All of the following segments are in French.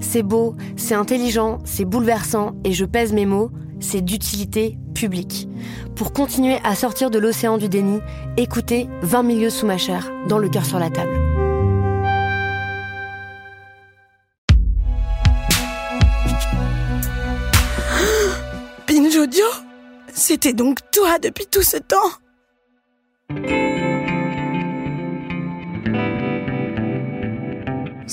C'est beau, c'est intelligent, c'est bouleversant, et je pèse mes mots, c'est d'utilité publique. Pour continuer à sortir de l'océan du déni, écoutez 20 milieux sous ma chair, dans le cœur sur la table. Binge Audio C'était donc toi depuis tout ce temps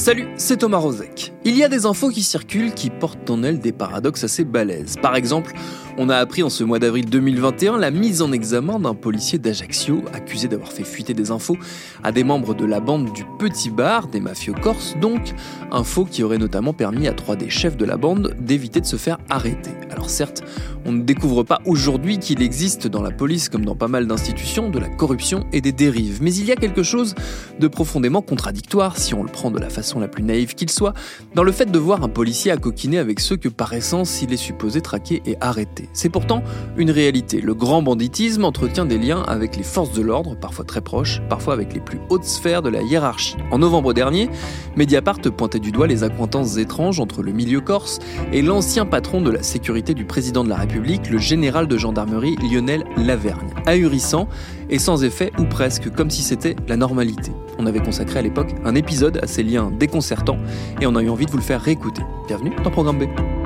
Salut, c'est Thomas Rozek. Il y a des infos qui circulent qui portent en elles des paradoxes assez balèzes. Par exemple, on a appris en ce mois d'avril 2021 la mise en examen d'un policier d'Ajaccio accusé d'avoir fait fuiter des infos à des membres de la bande du Petit Bar, des mafieux corses donc, infos qui auraient notamment permis à trois des chefs de la bande d'éviter de se faire arrêter. Alors certes, on ne découvre pas aujourd'hui qu'il existe dans la police comme dans pas mal d'institutions de la corruption et des dérives, mais il y a quelque chose de profondément contradictoire, si on le prend de la façon la plus naïve qu'il soit, dans le fait de voir un policier à coquiner avec ceux que par essence il est supposé traquer et arrêter. C'est pourtant une réalité. Le grand banditisme entretient des liens avec les forces de l'ordre, parfois très proches, parfois avec les plus hautes sphères de la hiérarchie. En novembre dernier, Mediapart pointait du doigt les accointances étranges entre le milieu corse et l'ancien patron de la sécurité du président de la République, le général de gendarmerie Lionel Lavergne. Ahurissant et sans effet ou presque, comme si c'était la normalité. On avait consacré à l'époque un épisode à ces liens déconcertants et on a eu envie de vous le faire réécouter. Bienvenue dans Programme B.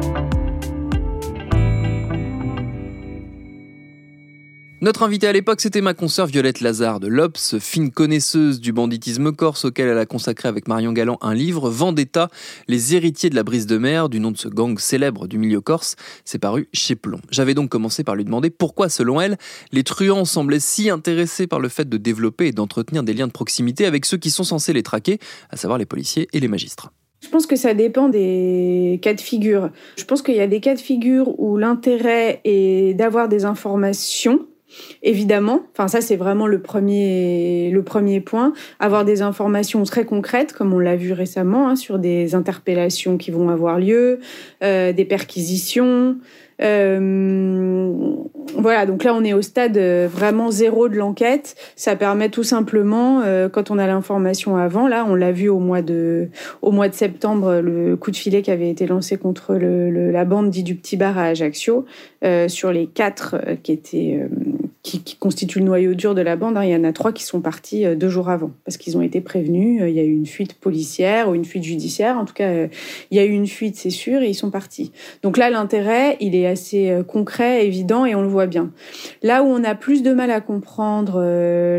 Notre invitée à l'époque, c'était ma consoeur Violette Lazare de l'Obs, fine connaisseuse du banditisme corse auquel elle a consacré avec Marion Galland un livre, Vendetta, les héritiers de la brise de mer, du nom de ce gang célèbre du milieu corse. C'est paru chez Plomb. J'avais donc commencé par lui demander pourquoi, selon elle, les truands semblaient si intéressés par le fait de développer et d'entretenir des liens de proximité avec ceux qui sont censés les traquer, à savoir les policiers et les magistrats. Je pense que ça dépend des cas de figure. Je pense qu'il y a des cas de figure où l'intérêt est d'avoir des informations Évidemment, enfin ça c'est vraiment le premier, le premier point, avoir des informations très concrètes, comme on l'a vu récemment, hein, sur des interpellations qui vont avoir lieu, euh, des perquisitions. Euh, voilà, donc là on est au stade euh, vraiment zéro de l'enquête. Ça permet tout simplement, quand on a l'information avant, là on l'a vu au mois de, au mois de septembre, le coup de filet qui avait été lancé contre la bande dit du petit bar à Ajaccio, sur les quatre qui étaient qui, qui, constituent le noyau dur de la bande, hein, il y en a trois qui sont partis euh, deux jours avant parce qu'ils ont été prévenus. Euh, il y a eu une fuite policière ou une fuite judiciaire. En tout cas, euh, il y a eu une fuite, c'est sûr, et ils sont partis. Donc là, l'intérêt, il est assez concret, évident, et on le voit bien. Là où on a plus de mal à comprendre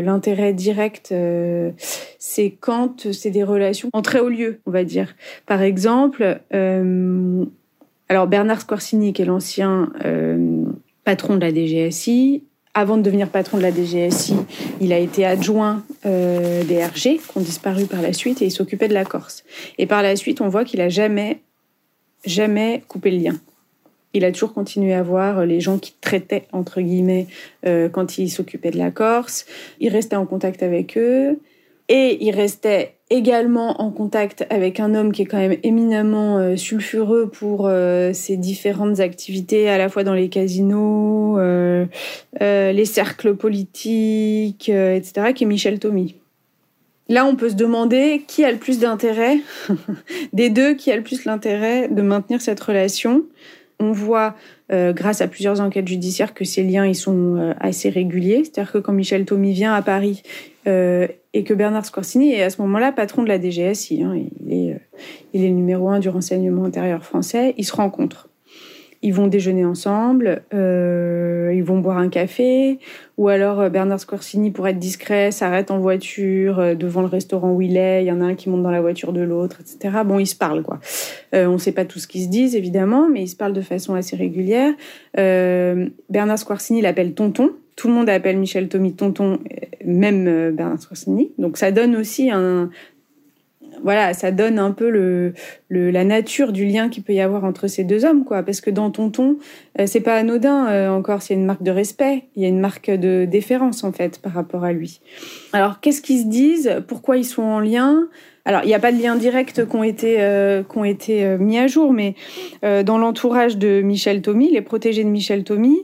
l'intérêt direct, c'est quand c'est des relations en très haut lieu, on va dire. Par exemple, alors Bernard Scorsini, qui est l'ancien patron de la DGSI, avant de devenir patron de la DGSI, il a été adjoint euh, des RG, qui ont disparu par la suite, et il s'occupait de la Corse. Et par la suite, on voit qu'il a jamais, jamais coupé le lien. Il a toujours continué à voir les gens qui traitaient, entre guillemets, euh, quand il s'occupait de la Corse. Il restait en contact avec eux. Et il restait également en contact avec un homme qui est quand même éminemment euh, sulfureux pour euh, ses différentes activités, à la fois dans les casinos, euh, les cercles politiques, etc., qui est Michel Tommy. Là, on peut se demander qui a le plus d'intérêt, des deux, qui a le plus l'intérêt de maintenir cette relation. On voit grâce à plusieurs enquêtes judiciaires, que ces liens ils sont assez réguliers. C'est-à-dire que quand Michel Thomy vient à Paris et que Bernard Scorsini est à ce moment-là patron de la DGSI, hein, il, est, il est numéro un du renseignement intérieur français, ils se rencontrent ils vont déjeuner ensemble, euh, ils vont boire un café, ou alors euh, Bernard Scorsini, pour être discret, s'arrête en voiture euh, devant le restaurant où il est, il y en a un qui monte dans la voiture de l'autre, etc. Bon, ils se parlent, quoi. On ne sait pas tout ce qu'ils se disent, évidemment, mais ils se parlent de façon assez régulière. Bernard Scorsini l'appelle Tonton, tout le monde appelle Michel Tommy Tonton, même Bernard Scorsini. Donc ça donne aussi un, voilà, ça donne un peu le, la nature du lien qu'il peut y avoir entre ces deux hommes, quoi. Parce que dans Tonton, euh, c'est pas anodin euh, encore, c'est une marque de respect, il y a une marque de déférence en fait par rapport à lui. Alors, qu'est-ce qu'ils se disent? Pourquoi ils sont en lien? Alors, il n'y a pas de lien direct qui ont été, euh, ont été mis à jour, mais dans l'entourage de Michel Tommy, les protégés de Michel Tommy,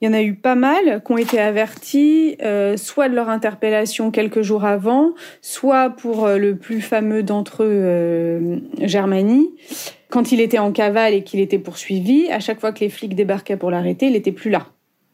il y en a eu pas mal qui ont été avertis, euh, soit de leur interpellation quelques jours avant, soit pour euh, le plus fameux d'entre eux, euh, Germanie. Quand il était en cavale et qu'il était poursuivi, à chaque fois que les flics débarquaient pour l'arrêter, il n'était plus là.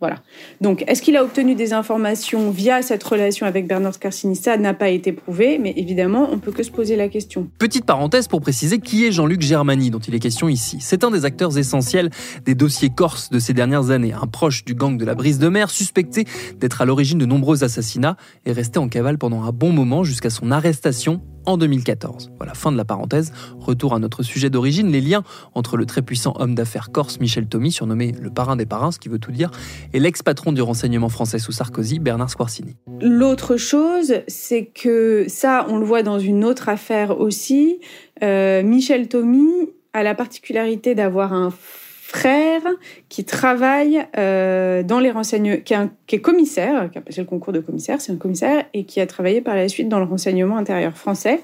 Voilà. Donc, est-ce qu'il a obtenu des informations via cette relation avec Bernard Scarsini Ça n'a pas été prouvé, mais évidemment, on peut que se poser la question. Petite parenthèse pour préciser qui est Jean-Luc Germani, dont il est question ici. C'est un des acteurs essentiels des dossiers corses de ces dernières années, un proche du gang de la brise de mer, suspecté d'être à l'origine de nombreux assassinats et resté en cavale pendant un bon moment jusqu'à son arrestation en 2014. Voilà, fin de la parenthèse. Retour à notre sujet d'origine, les liens entre le très puissant homme d'affaires corse Michel Tommy, surnommé le parrain des parrains, ce qui veut tout dire, et l'ex-patron du renseignement français sous Sarkozy, Bernard Squarcini. L'autre chose, c'est que ça, on le voit dans une autre affaire aussi. Euh, Michel Tommy a la particularité d'avoir un frère qui travaille euh, dans les renseignements, qui, est commissaire, qui a passé le concours de commissaire, c'est un commissaire, et qui a travaillé par la suite dans le renseignement intérieur français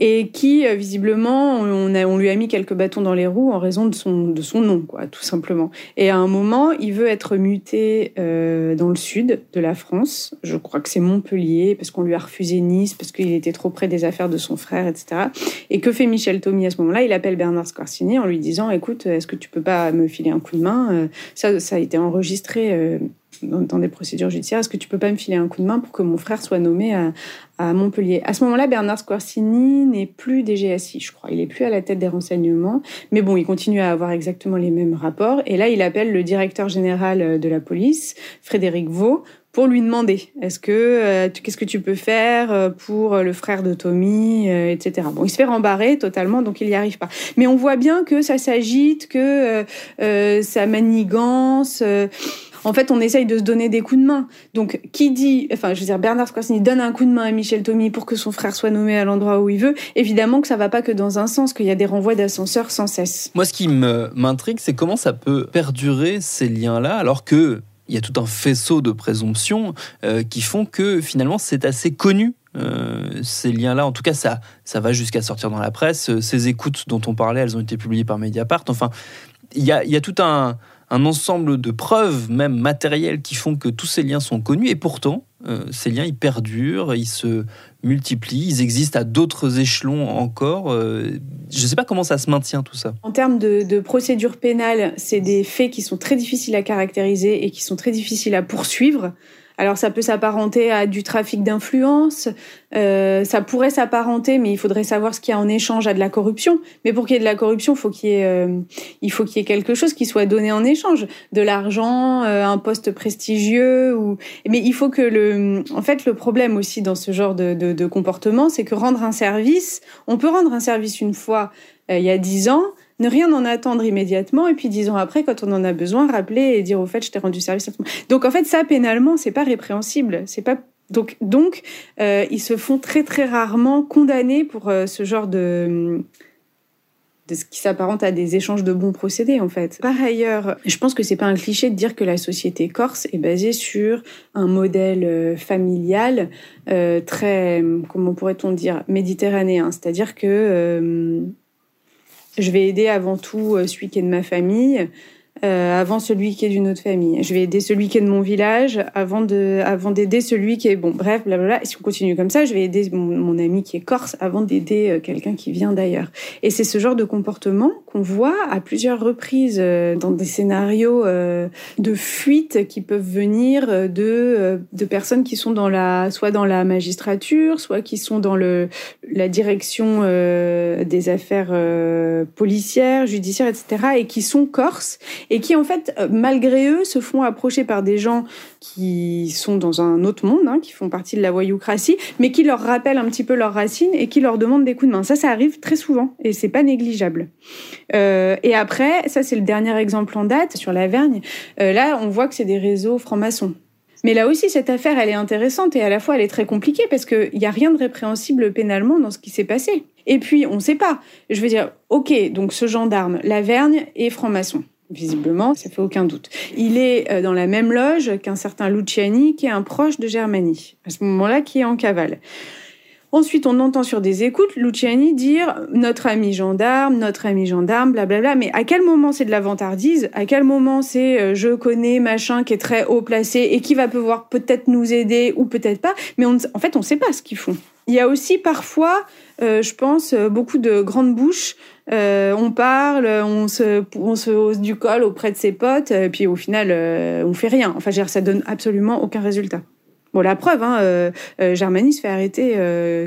et qui euh, visiblement on, a, on lui a mis quelques bâtons dans les roues en raison de son de son nom quoi tout simplement. Et à un moment il veut être muté euh, dans le sud de la France. Je crois que c'est Montpellier parce qu'on lui a refusé Nice parce qu'il était trop près des affaires de son frère etc et que fait Michel Tommy à ce moment-là? Il appelle Bernard Scorsini en lui disant écoute est-ce que tu peux pas me filer un coup de main? Euh, ça ça a été enregistré euh, dans, des procédures judiciaires, est-ce que tu peux pas me filer un coup de main pour que mon frère soit nommé à, Montpellier? À ce moment-là, Bernard Squarcini n'est plus DGSI, je crois. Il est plus à la tête des renseignements, mais bon, il continue à avoir exactement les mêmes rapports. Et là, il appelle le directeur général de la police, Frédéric Vaux, pour lui demander est-ce que euh, qu'est-ce que tu peux faire euh, pour le frère de Tommy, euh, etc. Bon, il se fait rembarrer totalement, donc il n'y arrive pas. Mais on voit bien que ça s'agite, que ça manigance en fait, on essaye de se donner des coups de main. Donc, qui dit, enfin, je veux dire, Bernard Scorsini donne un coup de main à Michel Tommy pour que son frère soit nommé à l'endroit où il veut. Évidemment que ça va pas que dans un sens, qu'il y a des renvois d'ascenseurs sans cesse. Moi, ce qui m'intrigue, c'est comment ça peut perdurer ces liens-là, alors que il y a tout un faisceau de présomptions euh, qui font que finalement c'est assez connu euh, ces liens-là, en tout cas, ça, ça va jusqu'à sortir dans la presse. Ces écoutes dont on parlait, elles ont été publiées par Mediapart. Enfin, il y a, tout un, un ensemble de preuves, même matérielles, qui font que tous ces liens sont connus. Et pourtant, euh, ces liens, ils perdurent, ils se multiplient, ils existent à d'autres échelons encore. Euh, je ne sais pas comment ça se maintient tout ça. En termes de, de procédure pénale, c'est des faits qui sont très difficiles à caractériser et qui sont très difficiles à poursuivre. Alors ça peut s'apparenter à du trafic d'influence, euh, ça pourrait s'apparenter, mais il faudrait savoir ce qu'il y a en échange à de la corruption. Mais pour qu'il y ait de la corruption, faut ait, euh, il faut qu'il y ait quelque chose qui soit donné en échange, de l'argent, euh, un poste prestigieux. Ou... Mais il faut que le, en fait, le problème aussi dans ce genre de, de, de comportement, c'est que rendre un service, on peut rendre un service une fois euh, il y a dix ans, ne rien en attendre immédiatement et puis dix ans après, quand on en a besoin, rappeler et dire au fait, je t'ai rendu service. Donc en fait, ça pénalement, c'est pas répréhensible, c'est pas donc donc euh, ils se font très très rarement condamner pour euh, ce genre de de ce qui s'apparente à des échanges de bons procédés en fait. Par ailleurs, je pense que c'est pas un cliché de dire que la société corse est basée sur un modèle euh, familial très comment pourrait-on dire méditerranéen, c'est-à-dire que je vais aider avant tout euh, celui qui est de ma famille. Euh, avant celui qui est d'une autre famille. Je vais aider celui qui est de mon village avant de, avant d'aider celui qui est bon. Bref, blablabla. Si on continue comme ça, je vais aider mon, ami qui est corse avant d'aider euh, quelqu'un qui vient d'ailleurs. Et c'est ce genre de comportement qu'on voit à plusieurs reprises euh, dans des scénarios de fuite qui peuvent venir de de personnes qui sont dans la soit dans la magistrature, soit qui sont dans le la direction des affaires policières, judiciaires, etc. et qui sont corses et qui en fait, euh, malgré eux, se font approcher par des gens qui sont dans un autre monde, hein, qui font partie de la voyoucratie, mais qui leur rappellent un petit peu leurs racines et qui leur demandent des coups de main. Ça, ça arrive très souvent et c'est pas négligeable. Euh, et après, ça c'est le dernier exemple en date sur la Vergne. Euh, là, on voit que c'est des réseaux francs-maçons. Mais là aussi, cette affaire, elle est intéressante et à la fois, elle est très compliquée parce qu'il n'y a rien de répréhensible pénalement dans ce qui s'est passé. Et puis, on ne sait pas. Je veux dire, ok, donc ce gendarme, la Vergne est franc-maçon. Visiblement, ça fait aucun doute. Il est euh, dans la même loge qu'un certain Luciani, qui est un proche de Germanie, à ce moment-là, qui est en cavale. Ensuite, on entend sur des écoutes Luciani dire notre ami gendarme, notre ami gendarme, blablabla. Mais à quel moment c'est de la vantardise? À quel moment c'est euh, je connais machin qui est très haut placé et qui va pouvoir peut-être nous aider ou peut-être pas? Mais en fait, on ne sait pas ce qu'ils font. Il y a aussi parfois, euh, je pense, beaucoup de grandes bouches euh, on parle, on se, hausse du col auprès de ses potes, et puis au final, euh, on fait rien. Enfin, ça donne absolument aucun résultat. Bon, la preuve, hein, euh, Germany se fait arrêter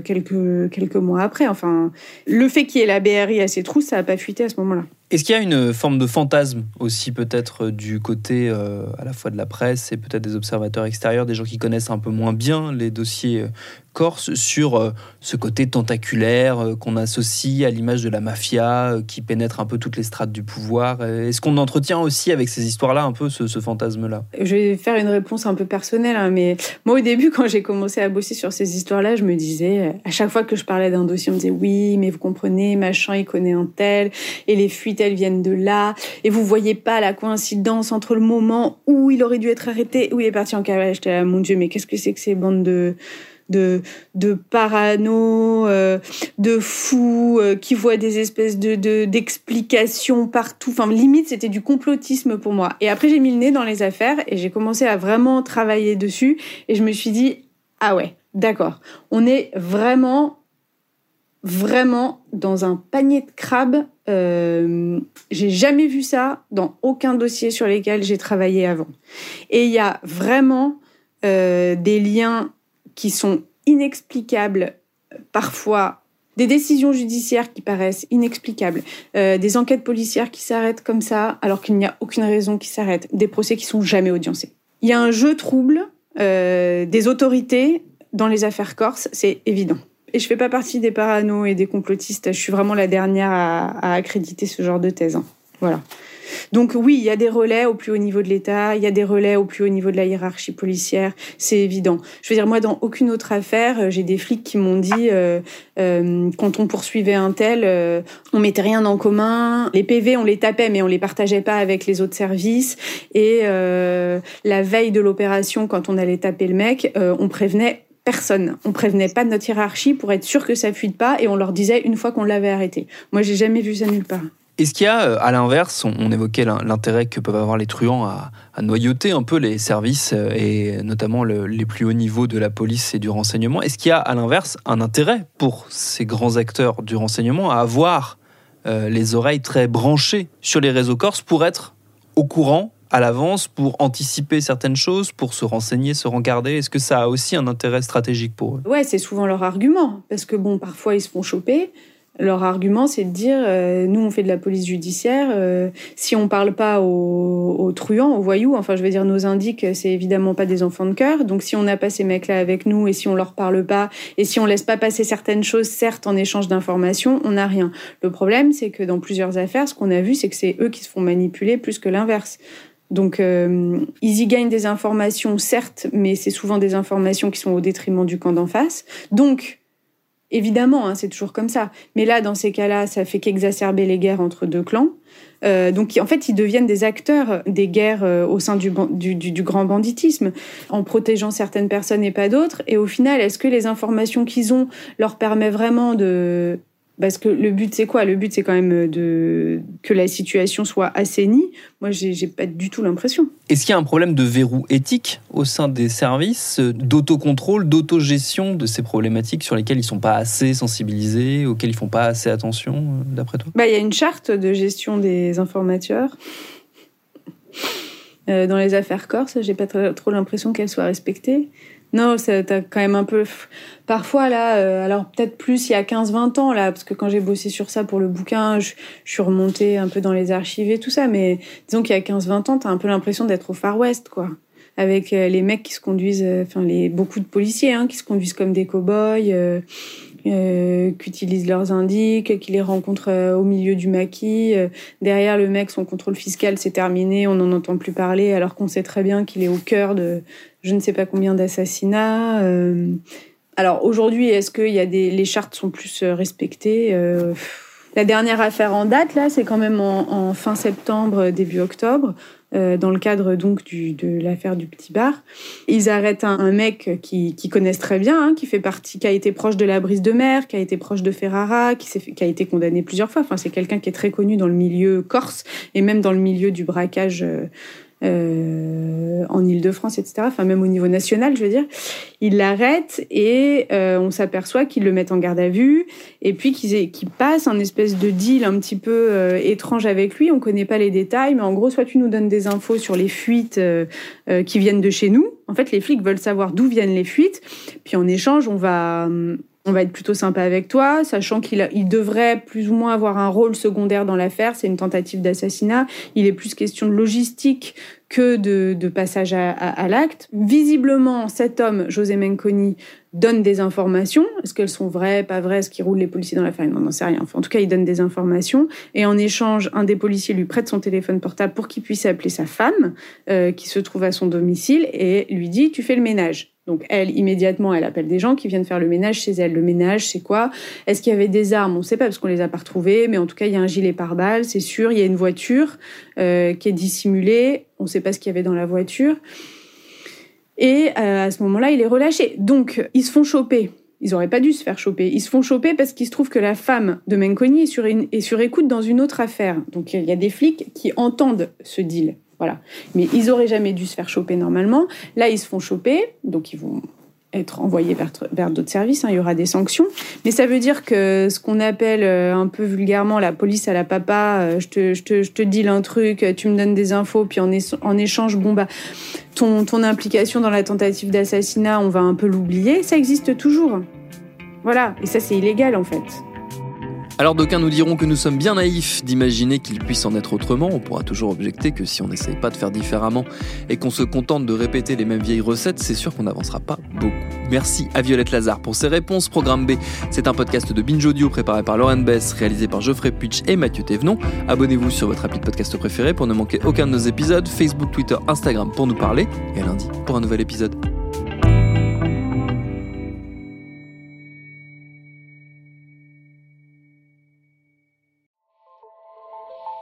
quelques, quelques mois après. Enfin, le fait qu'il y ait la BRI à ses trous, ça n'a pas fuité à ce moment-là. Est-ce qu'il y a une forme de fantasme aussi peut-être du côté à la fois de la presse et peut-être des observateurs extérieurs, des gens qui connaissent un peu moins bien les dossiers corse sur euh, ce côté tentaculaire euh, qu'on associe à l'image de la mafia euh, qui pénètre un peu toutes les strates du pouvoir? Est-ce qu'on entretient aussi avec ces histoires-là un peu ce, fantasme-là? Je vais faire une réponse un peu personnelle, hein, mais moi au début quand j'ai commencé à bosser sur ces histoires-là, je me disais, à chaque fois que je parlais d'un dossier, on me disait oui, mais vous comprenez, machin, il connaît un tel, et les fuites, elles viennent de là, et vous voyez pas la coïncidence entre le moment où il aurait dû être arrêté, où il est parti en cavale. J'étais là, mon Dieu, mais qu'est-ce que c'est que ces bandes de de, de parano, euh, de fous euh, qui voient des espèces de d'explications partout. Enfin, limite, c'était du complotisme pour moi. Et après, j'ai mis le nez dans les affaires et j'ai commencé à vraiment travailler dessus. Et je me suis dit, ah ouais, d'accord, on est vraiment vraiment dans un panier de crabes. Euh, j'ai jamais vu ça dans aucun dossier sur lesquels j'ai travaillé avant. Et il y a vraiment des liens qui sont inexplicables, parfois des décisions judiciaires qui paraissent inexplicables, euh, des enquêtes policières qui s'arrêtent comme ça alors qu'il n'y a aucune raison qui s'arrêtent, des procès qui sont jamais audiencés. Il y a un jeu trouble euh, des autorités dans les affaires corses, c'est évident. Et je fais pas partie des paranos et des complotistes. Je suis vraiment la dernière à, accréditer ce genre de thèse. Hein. Voilà. Donc oui, il y a des relais au plus haut niveau de l'État, il y a des relais au plus haut niveau de la hiérarchie policière, c'est évident. Je veux dire, moi, dans aucune autre affaire, euh, j'ai des flics qui m'ont dit, euh, euh, quand on poursuivait un tel, on mettait rien en commun, les PV, on les tapait, mais on les partageait pas avec les autres services, et la veille de l'opération, quand on allait taper le mec, on prévenait personne. On prévenait pas de notre hiérarchie pour être sûr que ça fuite pas et on leur disait une fois qu'on l'avait arrêté. Moi, j'ai jamais vu ça nulle part. Est-ce qu'il y a, euh, à l'inverse, on, évoquait l'intérêt que peuvent avoir les truands à, noyauter un peu les services euh, et notamment les plus hauts niveaux de la police et du renseignement? Est-ce qu'il y a, à l'inverse, un intérêt pour ces grands acteurs du renseignement à avoir euh, les oreilles très branchées sur les réseaux corses pour être au courant à l'avance, pour anticiper certaines choses, pour se renseigner, se regarder Est-ce que ça a aussi un intérêt stratégique pour eux? Ouais, c'est souvent leur argument, parce que bon, parfois ils se font choper. Leur argument, c'est de dire, euh, nous, on fait de la police judiciaire. Euh, si on parle pas aux, truands, aux voyous, enfin, je veux dire, nos indiques, c'est évidemment pas des enfants de cœur. Donc, si on n'a pas ces mecs-là avec nous et si on leur parle pas et si on laisse pas passer certaines choses, certes, en échange d'informations, on n'a rien. Le problème, c'est que dans plusieurs affaires, ce qu'on a vu, c'est que c'est eux qui se font manipuler plus que l'inverse. Donc, euh, ils y gagnent des informations, certes, mais c'est souvent des informations qui sont au détriment du camp d'en face. Donc, Évidemment, hein, c'est toujours comme ça. Mais là, dans ces cas-là, ça fait qu'exacerber les guerres entre deux clans. Euh, donc, en fait, ils deviennent des acteurs des guerres euh, au sein du, du, grand banditisme, en protégeant certaines personnes et pas d'autres. Et au final, est-ce que les informations qu'ils ont leur permettent vraiment de Parce que le but, c'est quoi? Le but, c'est quand même de que la situation soit assainie. Moi, j'ai pas du tout l'impression. Est-ce qu'il y a un problème de verrou éthique au sein des services, d'autocontrôle, d'autogestion de ces problématiques sur lesquelles ils sont pas assez sensibilisés, auxquelles ils font pas assez attention, euh, d'après toi? Bah, Il y a une charte de gestion des informateurs. Euh, dans les affaires corse, j'ai pas trop l'impression qu'elle soit respectée. Non, t'as quand même un peu. Parfois, là, euh, alors peut-être plus il y a 15-20 ans, là, parce que quand j'ai bossé sur ça pour le bouquin, je, suis remontée un peu dans les archives et tout ça, mais disons qu'il y a 15-20 ans, t'as un peu l'impression d'être au Far West, quoi. Avec euh, les mecs qui se conduisent, euh, enfin, les, beaucoup de policiers, hein, qui se conduisent comme des cow-boys, euh, qu'utilisent leurs indices, qu'ils les rencontrent euh, au milieu du maquis. Euh, derrière le mec, son contrôle fiscal, c'est terminé, on n'en entend plus parler, alors qu'on sait très bien qu'il est au cœur de je ne sais pas combien d'assassinats. alors aujourd'hui, est-ce que y a des, les chartes sont plus respectées La dernière affaire en date, là, c'est quand même en fin septembre, début octobre. Euh, dans le cadre donc de l'affaire du petit bar. Ils arrêtent un, mec qui, qui, connaissent très bien, hein, qui fait partie, qui a été proche de la brise de mer, qui a été proche de Ferrara, qui, qui a été condamné plusieurs fois. Enfin, c'est quelqu'un qui est très connu dans le milieu corse et même dans le milieu du braquage. Euh, euh, en Ile-de-France, etc. Enfin, même au niveau national, je veux dire. Ils l'arrêtent et euh, on s'aperçoit qu'ils le mettent en garde à vue et puis qu'ils qu passent un espèce de deal un petit peu euh, étrange avec lui. On connaît pas les détails, mais en gros, soit tu nous donnes des infos sur les fuites euh, qui viennent de chez nous. En fait, les flics veulent savoir d'où viennent les fuites. Puis en échange, on va on va être plutôt sympa avec toi, sachant qu'il il devrait plus ou moins avoir un rôle secondaire dans l'affaire. C'est une tentative d'assassinat. Il est plus question de logistique que de, de passage à, à, l'acte. Visiblement, cet homme, José Menconi, donne des informations. Est-ce qu'elles sont vraies, pas vraies? Est-ce qu'il roule les policiers dans l'affaire On n'en sait rien. Enfin, en tout cas, il donne des informations. Et en échange, un des policiers lui prête son téléphone portable pour qu'il puisse appeler sa femme, euh, qui se trouve à son domicile, et lui dit, tu fais le ménage. Donc elle, immédiatement, elle appelle des gens qui viennent faire le ménage chez elle. Le ménage, c'est quoi? Est-ce qu'il y avait des armes? On ne sait pas parce qu'on les a pas retrouvées, mais en tout cas, il y a un gilet pare-balles, c'est sûr. Il y a une voiture euh, qui est dissimulée. On ne sait pas ce qu'il y avait dans la voiture. Et euh, à ce moment-là, il est relâché. Donc, ils se font choper. Ils n'auraient pas dû se faire choper. Ils se font choper parce qu'il se trouve que la femme de Menconi est sur, écoute dans une autre affaire. Donc, il y a des flics qui entendent ce deal. Voilà. Mais ils auraient jamais dû se faire choper normalement. Là, ils se font choper, donc ils vont être envoyés vers, d'autres services, hein. il y aura des sanctions. Mais ça veut dire que ce qu'on appelle euh, un peu vulgairement la police à la papa, euh, je, te, je, te, je te deal un truc, tu me donnes des infos, puis en, en échange, bon bah, ton, ton implication dans la tentative d'assassinat, on va un peu l'oublier, ça existe toujours. Voilà, et ça c'est illégal en fait. Alors d'aucuns nous diront que nous sommes bien naïfs d'imaginer qu'il puisse en être autrement. On pourra toujours objecter que si on n'essaye pas de faire différemment et qu'on se contente de répéter les mêmes vieilles recettes, c'est sûr qu'on n'avancera pas beaucoup. Merci à Violette Lazare pour ses réponses. Programme B, c'est un podcast de Binge Audio préparé par Lauren Bess, réalisé par Geoffrey Puitch et Mathieu Thévenon. Abonnez-vous sur votre appli podcast préféré pour ne manquer aucun de nos épisodes. Facebook, Twitter, Instagram pour nous parler. Et à lundi pour un nouvel épisode.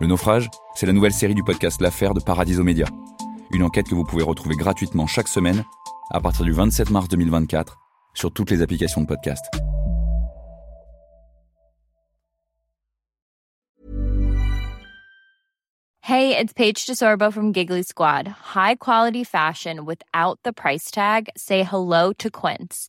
Le naufrage, c'est la nouvelle série du podcast L'affaire de Paradiso Média. Une enquête que vous pouvez retrouver gratuitement chaque semaine à partir du 27 mars 2024 sur toutes les applications de podcast. Hey, it's Paige DeSorbo from Giggly Squad. High quality fashion without the price tag. Say hello to Quince.